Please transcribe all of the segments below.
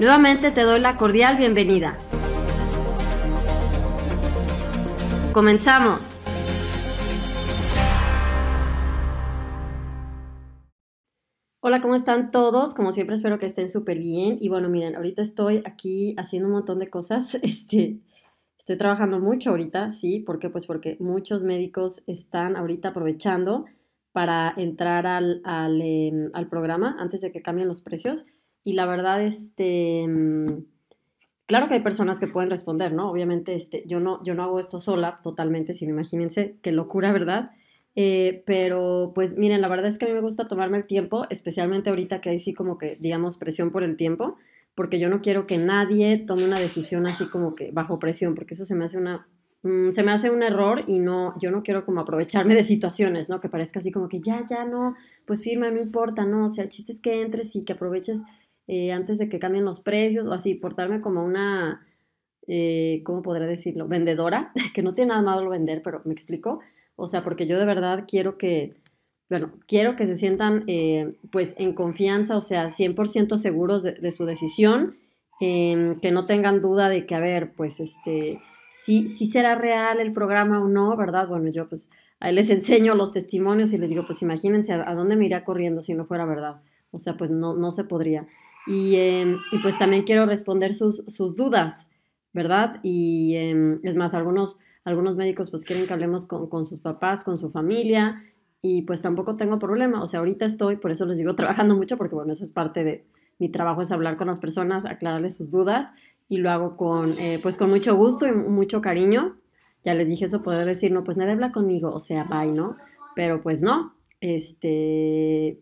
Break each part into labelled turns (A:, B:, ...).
A: Nuevamente te doy la cordial bienvenida. Comenzamos. Hola, ¿cómo están todos? Como siempre espero que estén súper bien. Y bueno, miren, ahorita estoy aquí haciendo un montón de cosas. Este, estoy trabajando mucho ahorita, ¿sí? ¿Por qué? Pues porque muchos médicos están ahorita aprovechando para entrar al, al, em, al programa antes de que cambien los precios. Y la verdad, este, mm, claro que hay personas que pueden responder, ¿no? Obviamente, este, yo no, yo no hago esto sola totalmente, sino imagínense qué locura, ¿verdad? Eh, pero pues miren, la verdad es que a mí me gusta tomarme el tiempo, especialmente ahorita que hay sí como que, digamos, presión por el tiempo, porque yo no quiero que nadie tome una decisión así como que bajo presión, porque eso se me hace una, mm, se me hace un error y no, yo no quiero como aprovecharme de situaciones, ¿no? Que parezca así como que ya, ya, no, pues firma, no importa, no, o sea, el chiste es que entres y que aproveches eh, antes de que cambien los precios o así, portarme como una, eh, ¿cómo podré decirlo? Vendedora, que no tiene nada malo vender, pero me explico. O sea, porque yo de verdad quiero que, bueno, quiero que se sientan eh, pues en confianza, o sea, 100% seguros de, su decisión, em, que no tengan duda de que, a ver, pues este, si, si será real el programa o no, ¿verdad? Bueno, yo pues ahí les enseño los testimonios y les digo, pues imagínense a, a dónde me iría corriendo si no fuera verdad. O sea, pues no, no se podría. Em, y, pues también quiero responder sus, sus dudas, ¿verdad? Y em, es más, algunos, algunos médicos pues quieren que hablemos con, con, sus papás, con su familia, y pues tampoco tengo problema. O sea, ahorita estoy, por eso les digo, trabajando mucho, porque bueno, esa es parte de mi trabajo, es hablar con las personas, aclararles sus dudas, y lo hago con, eh, pues con mucho gusto y mucho cariño. Ya les dije eso, poder decir, no, pues nadie habla conmigo, o sea, bye, ¿no? Pero pues no, este,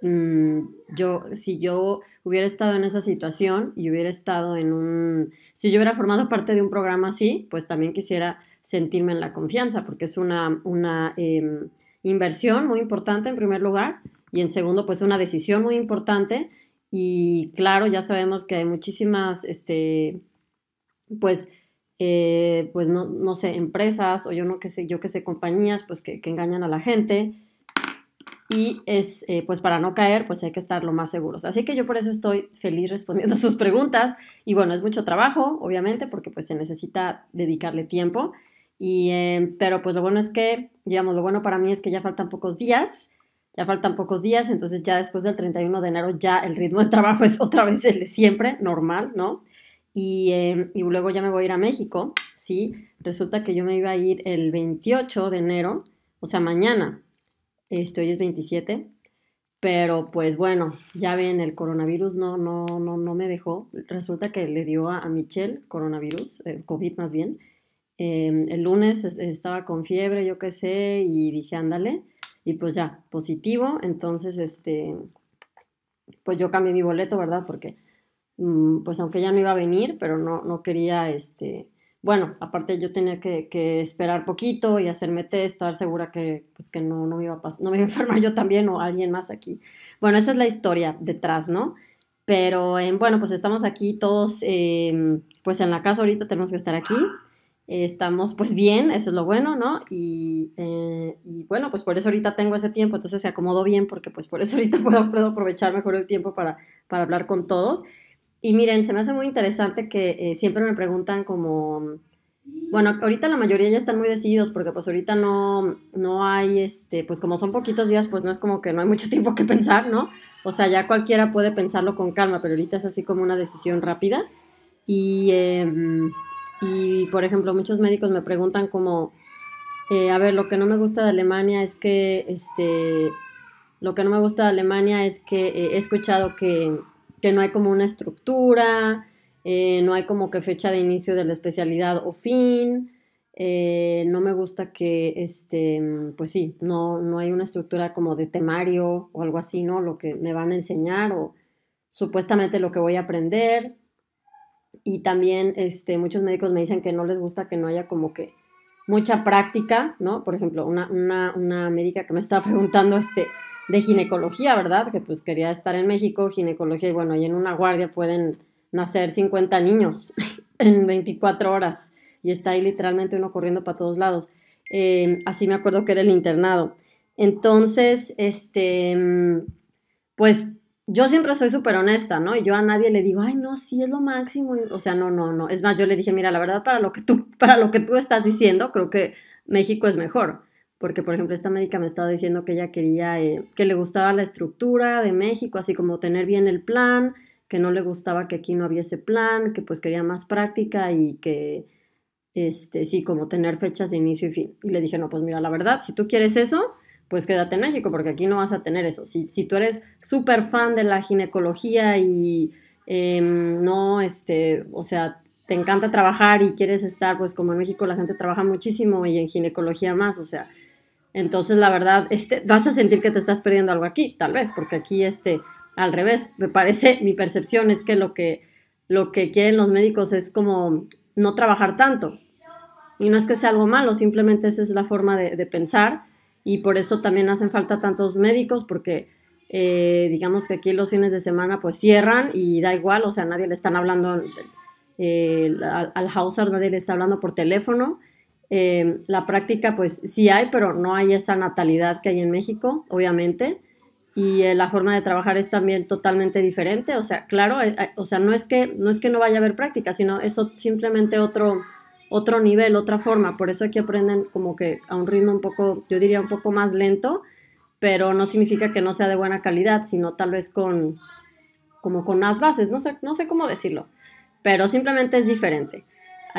A: Mm, yo, si yo hubiera estado en esa situación y hubiera estado en un, si yo hubiera formado parte de un programa así, pues también quisiera sentirme en la confianza, porque es una, una em, inversión muy importante en primer lugar y en segundo, pues una decisión muy importante. Y claro, ya sabemos que hay muchísimas, este, pues, eh, pues no, no, sé, empresas o yo no que sé, yo que sé, compañías, pues que engañan a la gente y es, eh, pues para no caer, pues hay que estar lo más seguros. Así que yo por eso estoy feliz respondiendo sus preguntas y bueno, es mucho trabajo, obviamente, porque pues se necesita dedicarle tiempo, y, eh, pero pues lo bueno es que, digamos, lo bueno para mí es que ya faltan pocos días, ya faltan pocos días, entonces ya después del 31 de enero ya el ritmo de trabajo es otra vez el de siempre, normal, ¿no? Y, eh, y luego ya me voy a ir a México, ¿sí? Resulta que yo me iba a ir el 28 de enero, o sea, mañana, este, hoy es 27. Pero pues bueno, ya ven, el coronavirus no, no, no, no me dejó. Resulta que le dio a, Michelle coronavirus, eh, COVID más bien. Em, el lunes estaba con fiebre, yo qué sé, y dije, ándale. Y pues ya, positivo. Entonces, este, pues yo cambié mi boleto, ¿verdad? Porque, mm, pues aunque ya no iba a venir, pero no, no quería, este, bueno, aparte yo tenía que, esperar poquito y hacerme test, estar segura que, pues, que no, no, me iba a no me iba a enfermar yo también o alguien más aquí. Bueno, esa es la historia detrás, ¿no? Pero eh, bueno, pues estamos aquí todos, eh, pues en la casa ahorita tenemos que estar aquí. estamos pues bien, eso es lo bueno, ¿no? Y, eh, y, bueno, pues por eso ahorita tengo ese tiempo, entonces se acomodó bien porque pues por eso ahorita puedo, puedo aprovechar mejor el tiempo para, para hablar con todos. Y miren, se me hace muy interesante que eh, siempre me preguntan como, bueno, ahorita la mayoría ya están muy decididos porque pues ahorita no, no hay, este, pues como son poquitos días, pues no es como que no hay mucho tiempo que pensar, ¿no? O sea, ya cualquiera puede pensarlo con calma, pero ahorita es así como una decisión rápida. Y, em, y, por ejemplo, muchos médicos me preguntan como, eh, a ver, lo que no me gusta de Alemania es que, este, lo que no me gusta de Alemania es que eh, he escuchado que, que, no hay como una estructura, eh, no hay como que fecha de inicio de la especialidad o fin, no me gusta que, este, pues sí, no, no hay una estructura como de temario o algo así, ¿no? Lo que me van a enseñar o supuestamente lo que voy a aprender. Y también este, muchos médicos me dicen que no les gusta que no haya como que mucha práctica, ¿no? Por ejemplo, una, una, una médica que me estaba preguntando este, de ginecología, ¿verdad? Que pues quería estar en México, ginecología, y bueno, ahí en una guardia pueden nacer 50 niños en 24 horas y está ahí literalmente uno corriendo para todos lados. Eh, así me acuerdo que era el internado. Entonces, este, pues yo siempre soy súper honesta, ¿no? Y yo a nadie le digo, ay, no, sí es lo máximo. O sea, no, no, no. Es más, yo le dije, mira, la verdad, para lo que tú, para lo que tú estás diciendo, creo que México es mejor. Porque, por ejemplo, esta médica me estaba diciendo que ella quería, eh, que le gustaba la estructura de México, así como tener bien el plan, que no le gustaba que aquí no hubiese plan, que pues quería más práctica y que, este, sí, como tener fechas de inicio y fin. Y le dije, no, pues mira, la verdad, si tú quieres eso, pues quédate en México, porque aquí no vas a tener eso. Si, si tú eres súper fan de la ginecología y em, no, este, o sea, te encanta trabajar y quieres estar, pues como en México la gente trabaja muchísimo y en ginecología más, o sea, entonces la verdad, este, vas a sentir que te estás perdiendo algo aquí, tal vez, porque aquí, este, al revés, me parece, mi percepción es que lo que, lo que quieren los médicos es como no trabajar tanto. Y no es que sea algo malo, simplemente esa es la forma de, pensar y por eso también hacen falta tantos médicos porque eh, digamos que aquí los fines de semana pues cierran y da igual, o sea, nadie le están hablando eh, al, al Hauser, nadie le está hablando por teléfono. Eh, la práctica pues sí hay, pero no hay esa natalidad que hay en México, obviamente. Y la forma de trabajar es también totalmente diferente. O sea, claro, o sea, no es, que, no es que no vaya a haber práctica, sino eso simplemente otro, otro nivel, otra forma. Por eso aquí aprenden como que a un ritmo un poco, yo diría un poco más lento, pero no significa que no sea de buena calidad, sino tal vez con, como con más bases, no sé, no sé cómo decirlo, pero simplemente es diferente.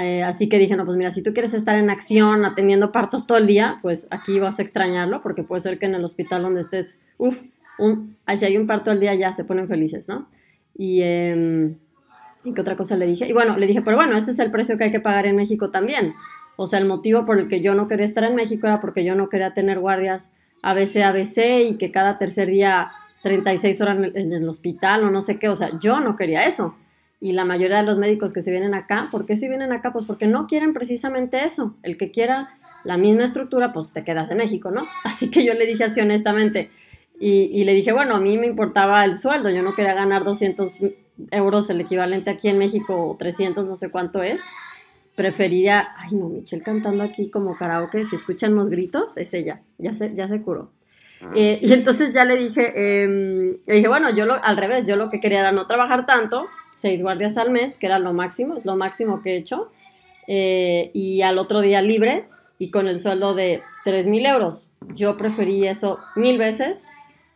A: Eh, así que dije, no, pues mira, si tú quieres estar en acción atendiendo partos todo el día, pues aquí vas a extrañarlo, porque puede ser que en el hospital donde estés, uff, si hay un parto al día ya se ponen felices, ¿no? Y... Eh, ¿Y qué otra cosa le dije? Y bueno, le dije, pero bueno, ese es el precio que hay que pagar en México también. O sea, el motivo por el que yo no quería estar en México era porque yo no quería tener guardias ABC, ABC y que cada tercer día 36 horas en el hospital o no sé qué. O sea, yo no quería eso. Y la mayoría de los médicos que se vienen acá, ¿por qué se vienen acá? Pues porque no quieren precisamente eso. El que quiera la misma estructura, pues te quedas en México, ¿no? Así que yo le dije así honestamente. Y, y le dije, bueno, a mí me importaba el sueldo, yo no quería ganar 200 euros, el equivalente aquí en México, 300, no sé cuánto es, preferiría, ay no, Michelle cantando aquí como karaoke, si escuchan los gritos, es ella, ya se, ya se curó. Ah. Eh, y entonces ya le dije, eh, le dije, bueno, yo lo, al revés, yo lo que quería era no trabajar tanto, seis guardias al mes, que era lo máximo, es lo máximo que he hecho, eh, y al otro día libre y con el sueldo de 3 mil euros. Yo preferí eso mil veces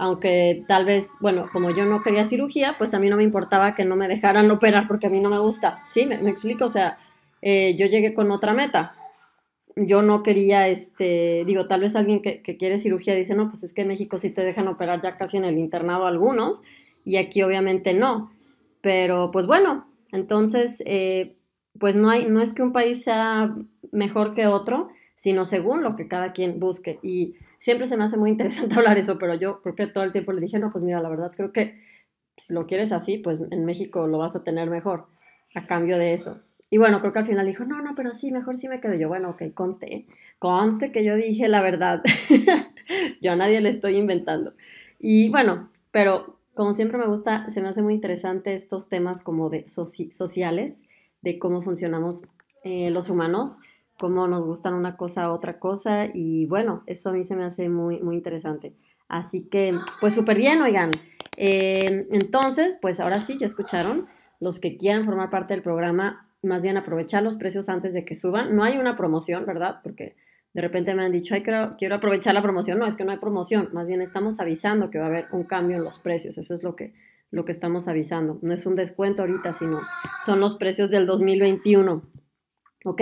A: aunque tal vez, bueno, como yo no quería cirugía, pues a mí no me importaba que no me dejaran operar porque a mí no me gusta, ¿sí? Me, explico, o sea, eh, yo llegué con otra meta. Yo no quería, este, digo, tal vez alguien que, quiere cirugía dice, no, pues es que en México sí te dejan operar ya casi en el internado algunos, y aquí obviamente no. Pero pues bueno, entonces, eh, pues no, hay, no es que un país sea mejor que otro, sino según lo que cada quien busque. Y siempre se me hace muy interesante hablar eso, pero yo porque todo el tiempo le dije, no, pues mira, la verdad creo que si lo quieres así, pues en México lo vas a tener mejor a cambio de eso. Y bueno, creo que al final dijo, no, no, pero sí, mejor sí me quedo yo. Bueno, ok, conste, ¿eh? conste que yo dije la verdad. yo a nadie le estoy inventando. Y bueno, pero como siempre me gusta, se me hace muy interesante estos temas como de sociales, de cómo funcionamos eh, los humanos cómo nos gustan una cosa a otra cosa y bueno, eso a mí se me hace muy, muy interesante. Así que, pues súper bien, oigan. Eh, entonces, pues ahora sí, ya escucharon. Los que quieran formar parte del programa, más bien aprovechar los precios antes de que suban. No hay una promoción, ¿verdad? Porque de repente me han dicho, ay, quiero, aprovechar la promoción. No, es que no hay promoción. Más bien estamos avisando que va a haber un cambio en los precios. Eso es lo que, lo que estamos avisando. No es un descuento ahorita, sino son los precios del 2021. ¿Ok?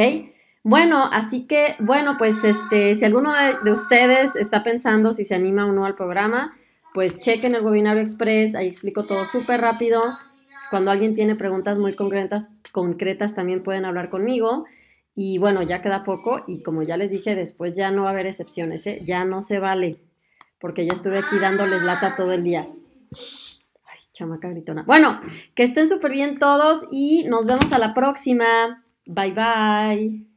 A: Bueno, así que, bueno, pues este, si alguno de, ustedes está pensando si se anima o no al programa, pues chequen el webinario express, ahí explico todo súper rápido. Cuando alguien tiene preguntas muy concretas, concretas también pueden hablar conmigo. Y bueno, ya queda poco y como ya les dije, después ya no va a haber excepciones, ¿eh? ya no se vale, porque ya estuve aquí dándoles lata todo el día. Ay, chamaca gritona. Bueno, que estén súper bien todos y nos vemos a la próxima. Bye bye.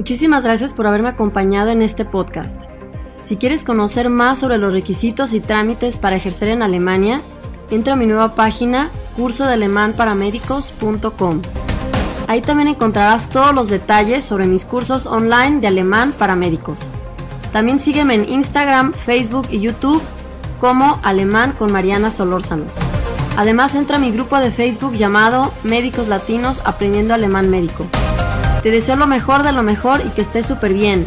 A: Muchísimas gracias por haberme acompañado en este podcast. Si quieres conocer más sobre los requisitos y trámites para ejercer en Alemania, entra a mi nueva página cursodealemanparamédicos.com. Ahí también encontrarás todos los detalles sobre mis cursos online de alemán para médicos. También sígueme en Instagram, Facebook y YouTube como Alemán con Mariana Solórzano. Además entra a mi grupo de Facebook llamado Médicos Latinos Aprendiendo Alemán Médico. Te deseo lo mejor de lo mejor y que estés súper bien.